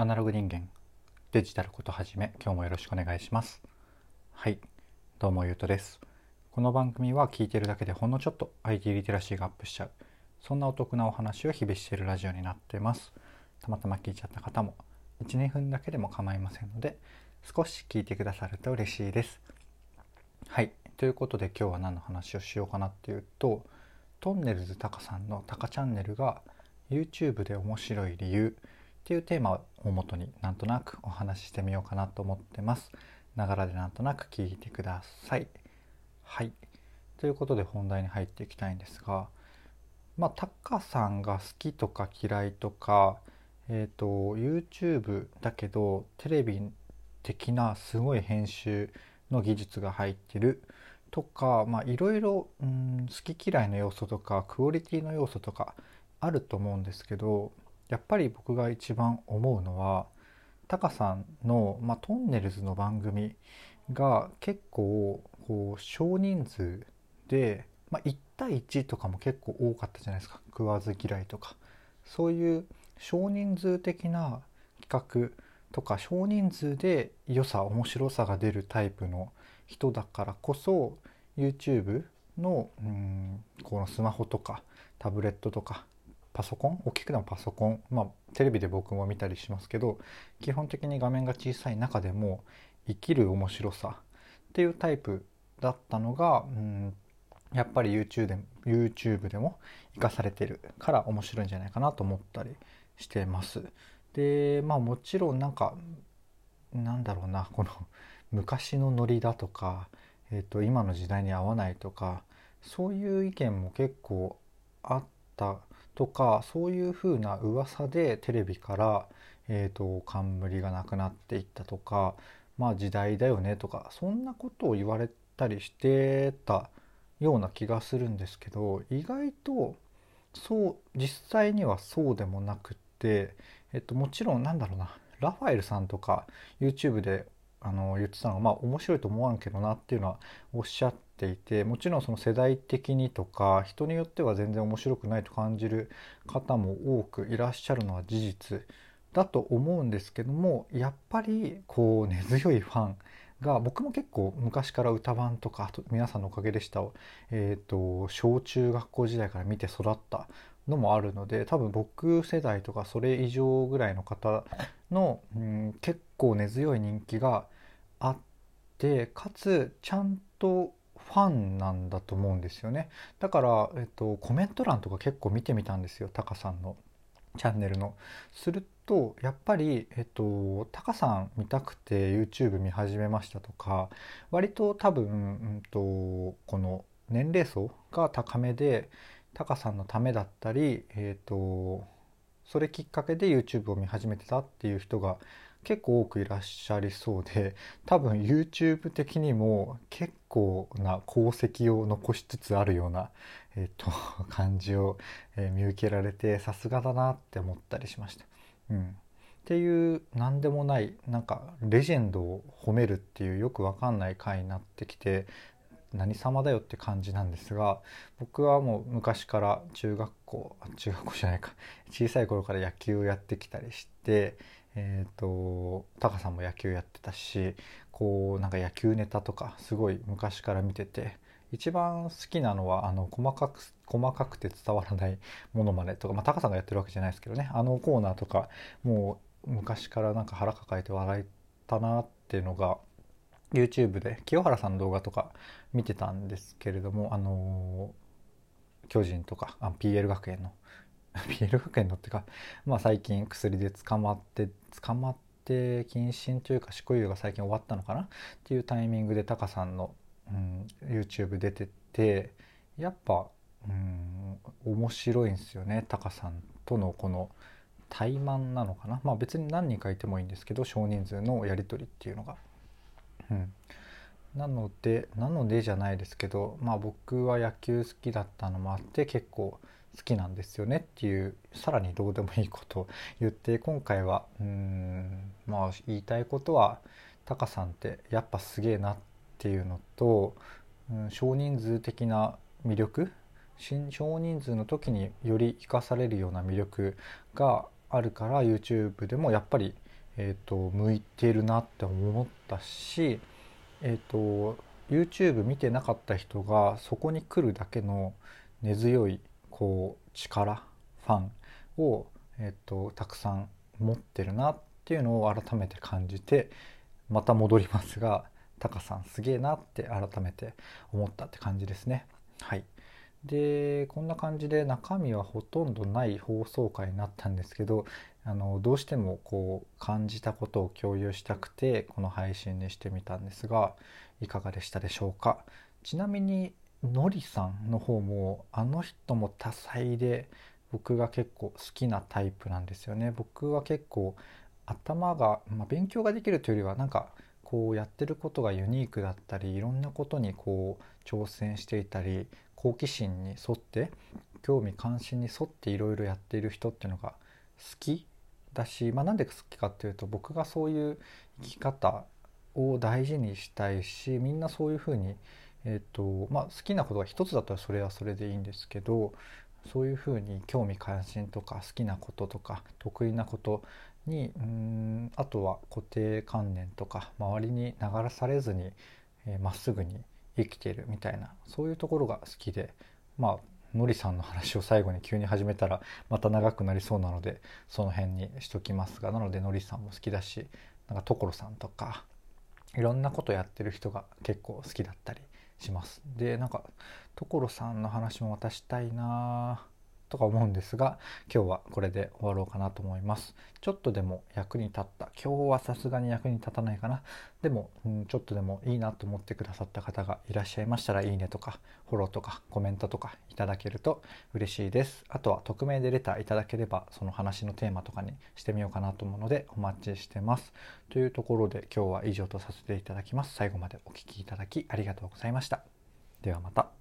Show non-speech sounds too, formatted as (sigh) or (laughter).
アナログ人間デジタルことはじめ今日もよろしくお願いします。はい。どうもゆうとです。この番組は聞いてるだけでほんのちょっと IT リテラシーがアップしちゃう。そんなお得なお話を日々しているラジオになってます。たまたま聞いちゃった方も12分だけでも構いませんので少し聞いてくださると嬉しいです。はい。ということで今日は何の話をしようかなっていうとトンネルズタカさんのタカチャンネルが YouTube で面白い理由。っていうテーマをもとになんとなくお話ししてみようかなと思ってます。ながらでなんとなく聞いてください。はい。ということで本題に入っていきたいんですが、まあ、タカさんが好きとか嫌いとか、えっ、ー、と、YouTube だけどテレビ的なすごい編集の技術が入ってるとか、まあ、いろいろ、うん、好き嫌いの要素とかクオリティの要素とかあると思うんですけどやっぱり僕が一番思うのはタカさんの、まあ、トンネルズの番組が結構こう少人数で、まあ、1対1とかも結構多かったじゃないですか。食わず嫌いとか。そういう少人数的な企画とか少人数で良さ面白さが出るタイプの人だからこそ YouTube のうんこのスマホとかタブレットとかパソコン？大きくてもパソコン？まあテレビで僕も見たりしますけど基本的に画面が小さい中でも生きる面白さっていうタイプだったのがうんやっぱり YouTube で YouTube でも生かされてるから面白いんじゃないかなと思ったりしてます。でまあもちろんなんかなんだろうなこの昔のノリだとか、えー、と今の時代に合わないとかそういう意見も結構あったとかそういう風な噂でテレビから、えーと、冠がなくなっていったとかまあ時代だよねとかそんなことを言われたりしてたような気がするんですけど意外とそう実際にはそうでもなくって、えっと、もちろんなんだろうなラファエルさんとか YouTube であの言ってたのがまあ面白いと思わんけどなっていうのはおっしゃっていてもちろんその世代的にとか人によっては全然面白くないと感じる方も多くいらっしゃるのは事実だと思うんですけどもやっぱりこう根強いファンが僕も結構昔から歌番とか皆さんのおかげでしたを、えーと、小中学校時代から見て育ったのもあるので多分僕世代とかそれ以上ぐらいの方の、うん、結構根強い人気があってかつちゃんとファンなんだと思うんですよねだから、えっと、コメント欄とか結構見てみたんですよタカさんのチャンネルの。するとやっぱり、えっと、タカさん見たくて YouTube 見始めましたとか割と多分、うんと、この年齢層が高めでタカさんのためだったり、えっと、それきっかけで YouTube を見始めてたっていう人が結構多くいらっしゃりそうで多分 YouTube 的にも結構な功績を残しつつあるような、えーと、感じを、え、見受けられてさすがだなって思ったりしました。うん、っていう何でもないなんかレジェンドを褒めるっていうよくわかんない回になってきて何様だよって感じなんですが僕はもう昔から中学校中学校じゃないか。(laughs) 小さい頃から野球をやってきたりしてえっ、ー、とタカさんも野球やってたしこうなんか野球ネタとかすごい昔から見てて一番好きなのはあの細かく細かくて伝わらないものまねとか、まあ、タカさんがやってるわけじゃないですけどね。あのコーナーとかもう昔からなんか腹抱えて笑えたなっていうのが YouTube で清原さんの動画とか見てたんですけれどもあの巨人とかあ PL 学園の (laughs) PL 学園のっていうか、まあ、最近薬で捕まって捕まって謹慎というか執行猶予が最近終わったのかな？っていうタイミングでタカさんの、うん、YouTube 出ててやっぱ、うん、面白いんですよねタカさんとのこの怠慢なのかな？まあ別に何人かいてもいいんですけど少人数のやり取りっていうのが。うん、なのでなのでじゃないですけどまあ僕は野球好きだったのもあって結構好きなんですよねっていうさらにどうでもいいことを言って今回はうんまあ言いたいことはタカさんってやっぱすげえなっていうのと、うん、少人数的な魅力少人数の時により生かされるような魅力があるから YouTube でもやっぱりえーと、向いてるなって思ったし、えーと、YouTube 見てなかった人がそこに来るだけの根強いこう力ファンを、えーとたくさん持ってるなっていうのを改めて感じてまた戻りますがタカさんすげえなって改めて思ったって感じですね。はい、でこんな感じで中身はほとんどない放送回になったんですけどあのどうしてもこう感じたことを共有したくてこの配信にしてみたんですがいかがでしたでしょうか？ちなみにのりさんの方もあの人も多彩で僕が結構好きなタイプなんですよね。僕は結構頭が、まあ、勉強ができるというよりはなんかこうやってることがユニークだったりいろんなことにこう挑戦していたり好奇心に沿って興味関心に沿っていろいろやっている人っていうのが好きだし、まあ、なんで好きかっていうと僕がそういう生き方を大事にしたいしみんなそういうふうに、えーとまあ、好きなことが一つだったらそれはそれでいいんですけどそういうふうに興味関心とか好きなこととか得意なことにうんあとは固定観念とか周りに流されずにま、えー、っすぐに生きてるみたいなそういうところが好きでまあのりさんの話を最後に急に始めたらまた長くなりそうなのでその辺にしときますがなのでのりさんも好きだしなんか所さんとかいろんなことやってる人が結構好きだったりします。でなんか所さんの話も渡したいなとか思うんですが今日はこれで終わろうかなと思います。ちょっとでも役に立った今日はさすがに役に立たないかな。でも、うん、ちょっとでもいいなと思ってくださった方がいらっしゃいましたらいいねとかフォローとかコメントとかいただけると嬉しいです。あとは匿名でレターいただければその話のテーマとかにしてみようかなと思うのでお待ちしてます。というところで今日は以上とさせていただきます。最後までお聴きいただきありがとうございました。ではまた。